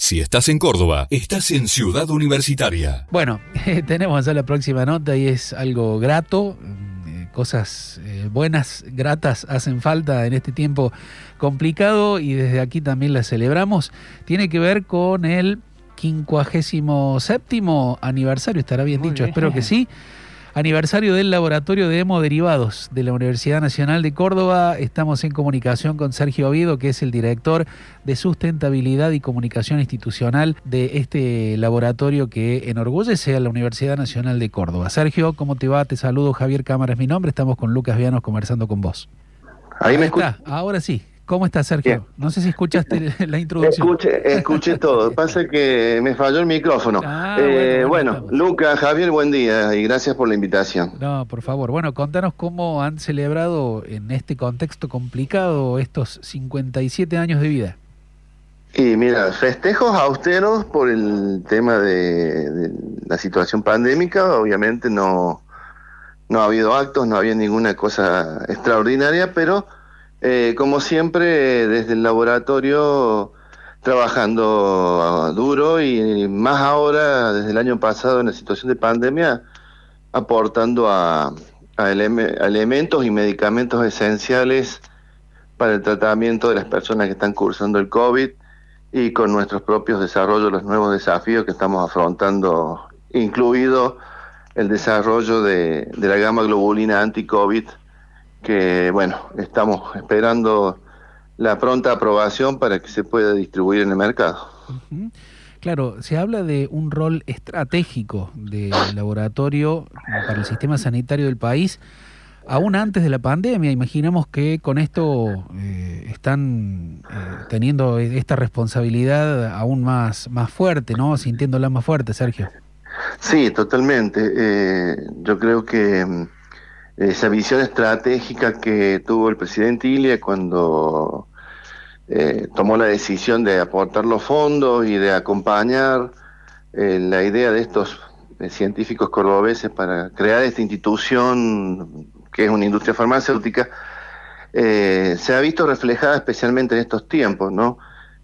Si estás en Córdoba, estás en Ciudad Universitaria. Bueno, tenemos ya la próxima nota y es algo grato. Eh, cosas eh, buenas, gratas hacen falta en este tiempo complicado y desde aquí también la celebramos. Tiene que ver con el 57 aniversario, estará bien dicho, espero que sí aniversario del Laboratorio de Hemoderivados de la Universidad Nacional de Córdoba. Estamos en comunicación con Sergio Oviedo, que es el director de sustentabilidad y comunicación institucional de este laboratorio que enorgullece a la Universidad Nacional de Córdoba. Sergio, ¿cómo te va? Te saludo, Javier Cámara es mi nombre. Estamos con Lucas Vianos conversando con vos. Ahí, me está, ahora sí. ¿Cómo estás, Sergio? No sé si escuchaste la introducción. Escuché, escuché todo. Pasa que me falló el micrófono. Ah, eh, bueno, Lucas, Javier, buen día y gracias por la invitación. No, por favor. Bueno, contanos cómo han celebrado en este contexto complicado estos 57 años de vida. Y mira, festejos austeros por el tema de, la situación pandémica. Obviamente no, no ha habido actos, no había ninguna cosa extraordinaria, pero eh, como siempre, desde el laboratorio trabajando duro y más ahora, desde el año pasado, en la situación de pandemia, aportando a, elementos y medicamentos esenciales para el tratamiento de las personas que están cursando el COVID y con nuestros propios desarrollos, los nuevos desafíos que estamos afrontando, incluido el desarrollo de, de la gama globulina anti-COVID que bueno, estamos esperando la pronta aprobación para que se pueda distribuir en el mercado. Claro, se habla de un rol estratégico del laboratorio para el sistema sanitario del país, aún antes de la pandemia. Imaginamos que con esto eh, están eh, teniendo esta responsabilidad aún más, más fuerte, ¿no? Sintiéndola más fuerte, Sergio. Sí, totalmente. Eh, yo creo que mm, esa visión estratégica que tuvo el presidente Ilia cuando eh, tomó la decisión de aportar los fondos y de acompañar eh, la idea de estos eh, científicos cordobeses para crear esta institución que es una industria farmacéutica, se ha visto reflejada especialmente en estos tiempos, ¿no?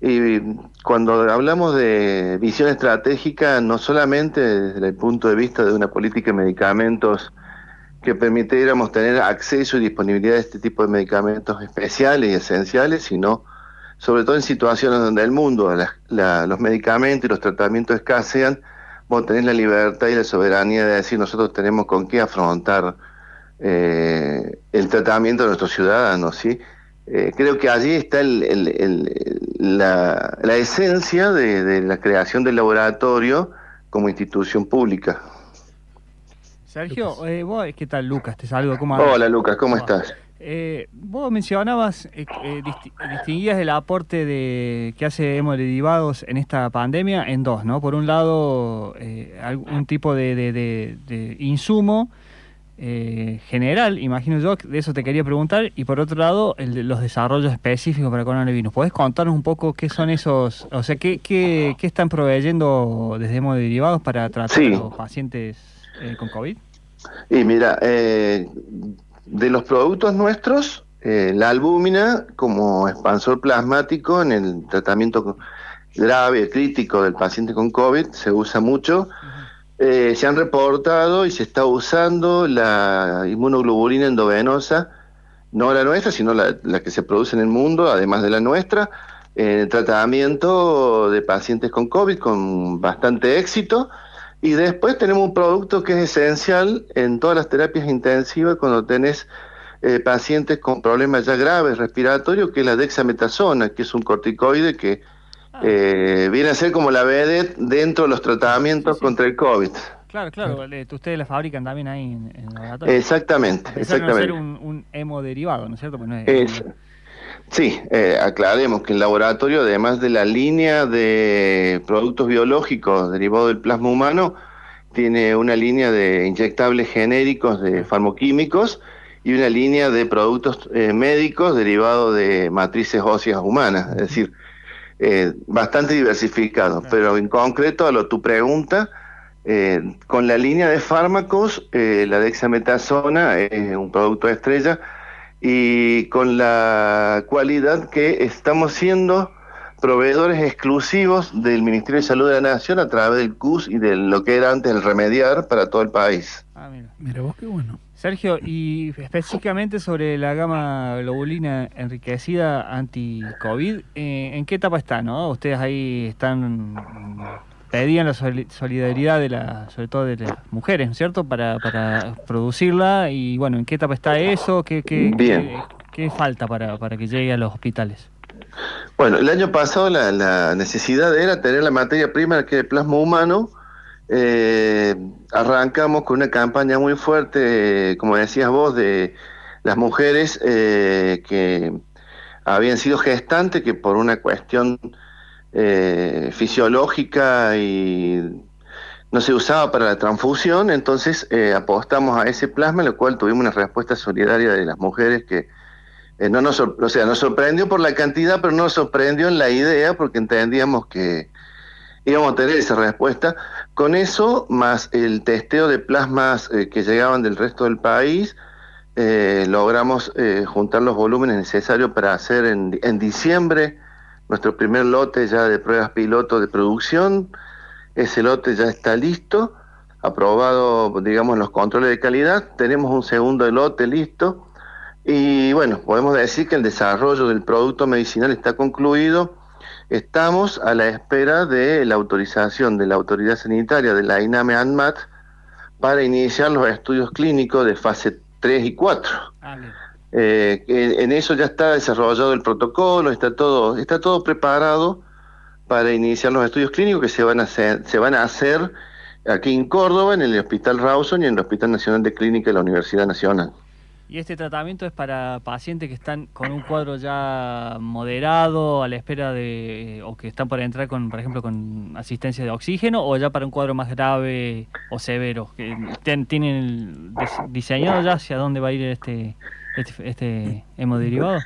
Y cuando hablamos de visión estratégica, no solamente desde el punto de vista de una política de medicamentos que permitiéramos tener acceso y disponibilidad de este tipo de medicamentos especiales y esenciales, sino sobre todo en situaciones donde el mundo, los medicamentos y los tratamientos escasean, vos tenés la libertad y la soberanía de decir nosotros tenemos con qué afrontar eh, el tratamiento de nuestros ciudadanos, ¿sí? Eh, creo que allí está la, esencia de la creación del laboratorio como institución pública. Sergio, eh, vos, ¿qué tal Lucas? Te saludo. ¿Cómo Hola Lucas, ¿cómo estás? Eh, vos mencionabas, eh, eh distinguías el aporte de que hace hemoderivados en esta pandemia en dos, ¿no? Por un lado, algún tipo de, insumo general, imagino yo, de eso te quería preguntar, y por otro lado, el de los desarrollos específicos para coronavirus. ¿Podés contarnos un poco qué son esos, o sea, qué, qué, qué están proveyendo desde hemoderivados para tratar a los pacientes eh, con COVID? Y mira, eh, de los productos nuestros, eh, la albúmina como expansor plasmático en el tratamiento grave, crítico del paciente con COVID, se usa mucho. se han reportado y se está usando la inmunoglobulina endovenosa, no la nuestra, sino la, la que se produce en el mundo, además de la nuestra, en el tratamiento de pacientes con COVID con bastante éxito y después tenemos un producto que es esencial en todas las terapias intensivas cuando tenés eh, pacientes con problemas ya graves respiratorios, que es la dexametasona, que es un corticoide que ah. eh, viene a ser como la BD dentro de los tratamientos contra el COVID. Claro, claro, ustedes la fabrican también ahí en, el laboratorio. Exactamente, exactamente. ser un, un hemoderivado, ¿no es cierto? Pues es, Sí, eh, aclaremos que el laboratorio, además de la línea de productos biológicos derivados del plasma humano, tiene una línea de inyectables genéricos de farmoquímicos y una línea de productos eh, médicos derivados de matrices óseas humanas, es decir, eh, bastante diversificado. Pero en concreto, a lo tu pregunta, con la línea de fármacos, la dexametasona es un producto estrella y con la cualidad que estamos siendo proveedores exclusivos del Ministerio de Salud de la Nación a través del CUS y de lo que era antes el Remediar para todo el país. Ah, mira. mira vos qué bueno. Sergio, y específicamente sobre la gama globulina enriquecida anti-COVID, eh, ¿en qué etapa está? No? Ustedes ahí están pedían la solidaridad de la, sobre todo de las mujeres, ¿cierto? Para, para producirla y bueno, ¿en qué etapa está eso? ¿Qué, qué, qué, falta para, para que llegue a los hospitales? Bueno, el año pasado la, la necesidad era tener la materia prima que es el plasma humano. Eh, arrancamos con una campaña muy fuerte, como decías vos, de las mujeres eh, que habían sido gestantes, que por una cuestión eh, fisiológica y no se usaba para la transfusión, entonces eh, apostamos a ese plasma, lo cual tuvimos una respuesta solidaria de las mujeres que eh, no nos, o sea, nos sorprendió por la cantidad, pero no nos sorprendió en la idea porque entendíamos que íbamos a tener esa respuesta. Con eso, más el testeo de plasmas que llegaban del resto del país, logramos juntar los volúmenes necesarios para hacer en diciembre nuestro primer lote ya de pruebas piloto de producción. Ese lote ya está listo, aprobado, digamos, los controles de calidad. Tenemos un segundo lote listo. Y bueno, podemos decir que el desarrollo del producto medicinal está concluido. Estamos a la espera de la autorización de la autoridad sanitaria de la INAME ANMAT para iniciar los estudios clínicos de fase 3 y 4. Eh, en eso ya está desarrollado el protocolo, está todo, está todo preparado para iniciar los estudios clínicos que se van a hacer, se van a hacer aquí en Córdoba, en el Hospital Rawson y en el Hospital Nacional de Clínica de la Universidad Nacional. ¿Y este tratamiento es para pacientes que están con un cuadro ya moderado, a la espera de, o que están por entrar, con, por ejemplo, con asistencia de oxígeno, o ya para un cuadro más grave o severo? ¿Tienen diseñado ya hacia dónde va a ir este, este, este hemodiderivado?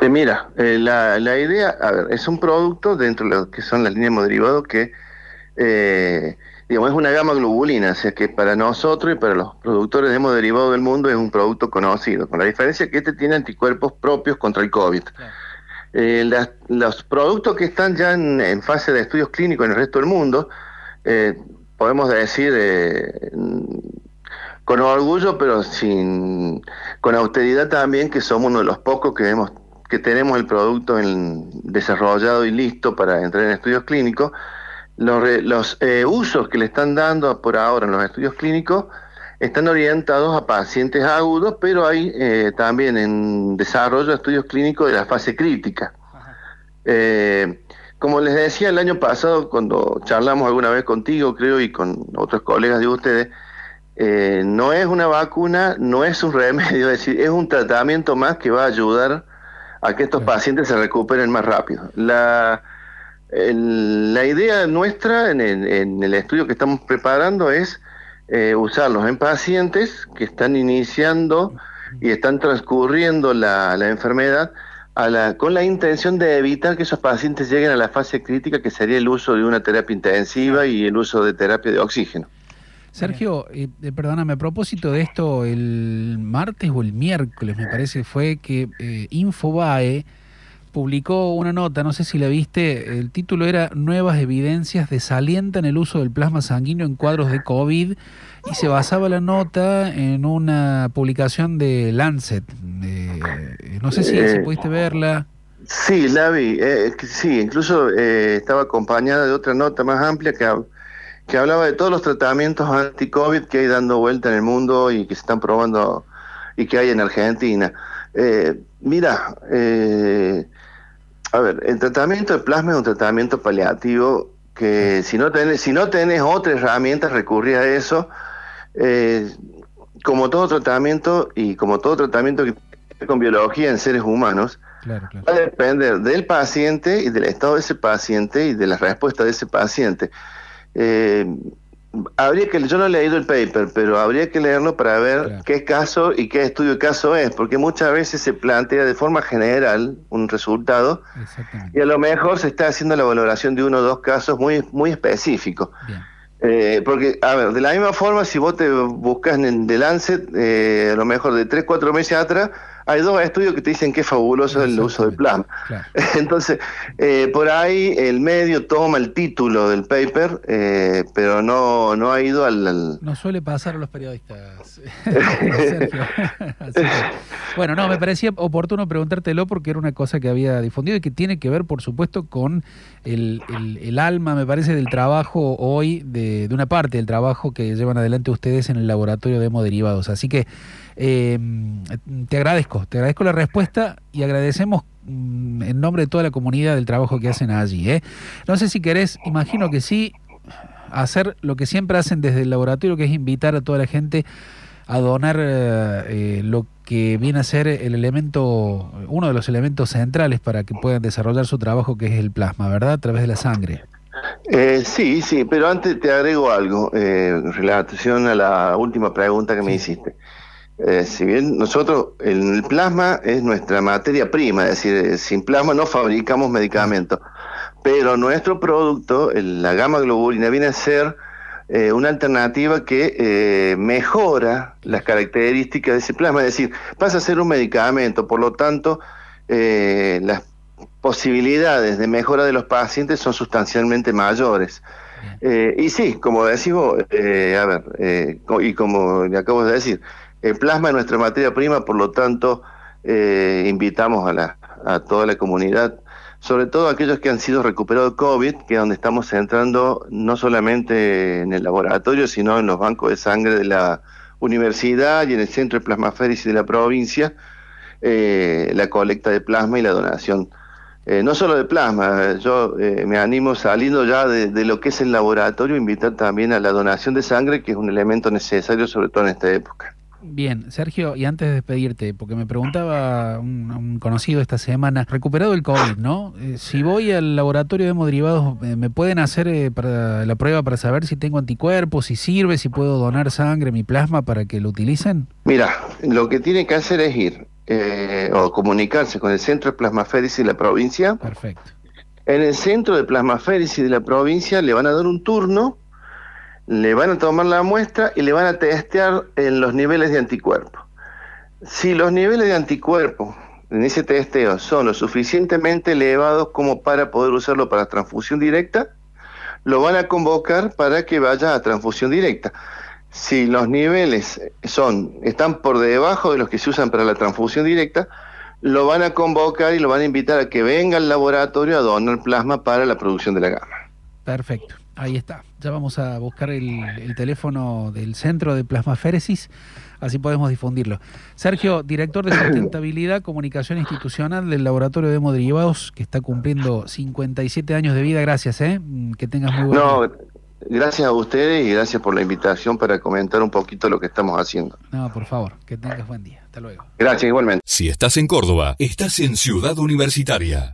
Eh, mira, eh, la, la, idea, a ver, es un producto dentro de lo que son las líneas hemoderivados que, eh, digamos, es una gama globulina, o sea que para nosotros y para los productores de hemoderivados del mundo es un producto conocido, con la diferencia que este tiene anticuerpos propios contra el COVID. los productos que están ya en, fase de estudios clínicos en el resto del mundo, podemos decir, con orgullo, pero sin con austeridad también, que somos uno de los pocos que hemos que tenemos el producto en, desarrollado y listo para entrar en estudios clínicos. Los, los eh, usos que le están dando por ahora en los estudios clínicos están orientados a pacientes agudos, pero hay eh, también en desarrollo estudios clínicos de la fase crítica. Eh, como les decía el año pasado, cuando charlamos alguna vez contigo, creo, y con otros colegas de ustedes, eh, no es una vacuna, no es un remedio, es decir, es un tratamiento más que va a ayudar a que estos pacientes se recuperen más rápido. La, la idea nuestra en el, estudio que estamos preparando es eh, usarlos en pacientes que están iniciando y están transcurriendo la, la enfermedad a la, con la intención de evitar que esos pacientes lleguen a la fase crítica que sería el uso de una terapia intensiva y el uso de terapia de oxígeno. Sergio, eh, eh, perdóname, a propósito de esto, el martes o el miércoles, me parece, fue que eh, Infobae publicó una nota, no sé si la viste, el título era Nuevas evidencias desalientan el uso del plasma sanguíneo en cuadros de COVID y se basaba la nota en una publicación de Lancet. no sé si, si, pudiste verla. Sí, la vi. sí, incluso estaba acompañada de otra nota más amplia que que hablaba de todos los tratamientos anti-COVID que hay dando vuelta en el mundo y que se están probando y que hay en Argentina. Eh, mira, eh, a ver, el tratamiento de plasma es un tratamiento paliativo que si no tenés, si no tenés otra herramienta, recurrir a eso. Eh, como todo tratamiento y como todo tratamiento que tiene con biología en seres humanos, va a depender del paciente y del estado de ese paciente y de la respuesta de ese paciente. Eh, habría que, yo no he leído el paper, pero habría que leerlo para ver qué caso y qué estudio de caso es, porque muchas veces se plantea de forma general un resultado y a lo mejor se está haciendo la valoración de uno o dos casos muy, muy específicos. Eh, porque, a ver, de la misma forma, si vos te buscas en The Lancet, eh, a lo mejor de 3, 4 meses atrás, hay dos estudios que te dicen que es fabuloso el uso del plasma. Entonces, eh, por ahí el medio toma el título del paper, eh, pero no, no ha ido al, No suele pasar a los periodistas, bueno, no, me parecía oportuno preguntártelo porque era una cosa que había difundido y que tiene que ver, por supuesto, con el, el, alma, me parece, del trabajo hoy, de, de, una parte del trabajo que llevan adelante ustedes en el laboratorio de hemoderivados. Así que eh, te agradezco, te agradezco la respuesta y agradecemos mm, en nombre de toda la comunidad del trabajo que hacen allí. ¿eh? No sé si querés, imagino que sí, hacer lo que siempre hacen desde el laboratorio, que es invitar a toda la gente a donar eh, lo que viene a ser el elemento, uno de los elementos centrales para que puedan desarrollar su trabajo, que es el plasma, ¿verdad? A través de la sangre. Eh, sí, sí, pero antes te agrego algo eh, en relación a la última pregunta que me hiciste. Eh, si bien nosotros, el plasma es nuestra materia prima, es decir, sin plasma no fabricamos medicamentos, pero nuestro producto, la gama globulina, viene a ser una alternativa que mejora las características de ese plasma, es decir, pasa a ser un medicamento, por lo tanto, las posibilidades de mejora de los pacientes son sustancialmente mayores. Eh, y sí, como decimos, eh, a ver, eh, y como le acabo de decir, el plasma es nuestra materia prima, por lo tanto, invitamos a, la, a toda la comunidad, sobre todo aquellos que han sido recuperados de COVID, que es donde estamos entrando no solamente en el laboratorio, sino en los bancos de sangre de la universidad y en el centro de plasmaféresis de la provincia, la colecta de plasma y la donación eh, no solo de plasma, yo eh, me animo saliendo ya de, lo que es el laboratorio, invitar también a la donación de sangre, que es un elemento necesario sobre todo en esta época. Bien, Sergio, y antes de despedirte, porque me preguntaba un, conocido esta semana, recuperado el COVID, ¿no? Eh, si voy al laboratorio de hemoderivados, ¿me pueden hacer para la prueba para saber si tengo anticuerpos, si sirve, si puedo donar sangre, mi plasma para que lo utilicen? Mira, lo que tiene que hacer es ir eh, o comunicarse con el Centro de Plasmaféresis de la provincia. Perfecto. En el Centro de Plasmaféresis de la provincia le van a dar un turno, le van a tomar la muestra y le van a testear en los niveles de anticuerpos. Si los niveles de anticuerpos en ese testeo son lo suficientemente elevados como para poder usarlo para transfusión directa, lo van a convocar para que vaya a transfusión directa. Si los niveles son, están por debajo de los que se usan para la transfusión directa, lo van a convocar y lo van a invitar a que venga al laboratorio a donar plasma para la producción de la gama. Perfecto, ahí está. Ya vamos a buscar el, teléfono del centro de plasmaféresis, así podemos difundirlo. Sergio, director de sustentabilidad, comunicación institucional del laboratorio de hemoderivados, que está cumpliendo 57 años de vida. Gracias, ¿eh? Que tengas muy buen no, Gracias a ustedes y gracias por la invitación para comentar un poquito lo que estamos haciendo. No, por favor, que tengas buen día. Hasta luego. Gracias igualmente. Si estás en Córdoba, estás en Ciudad Universitaria.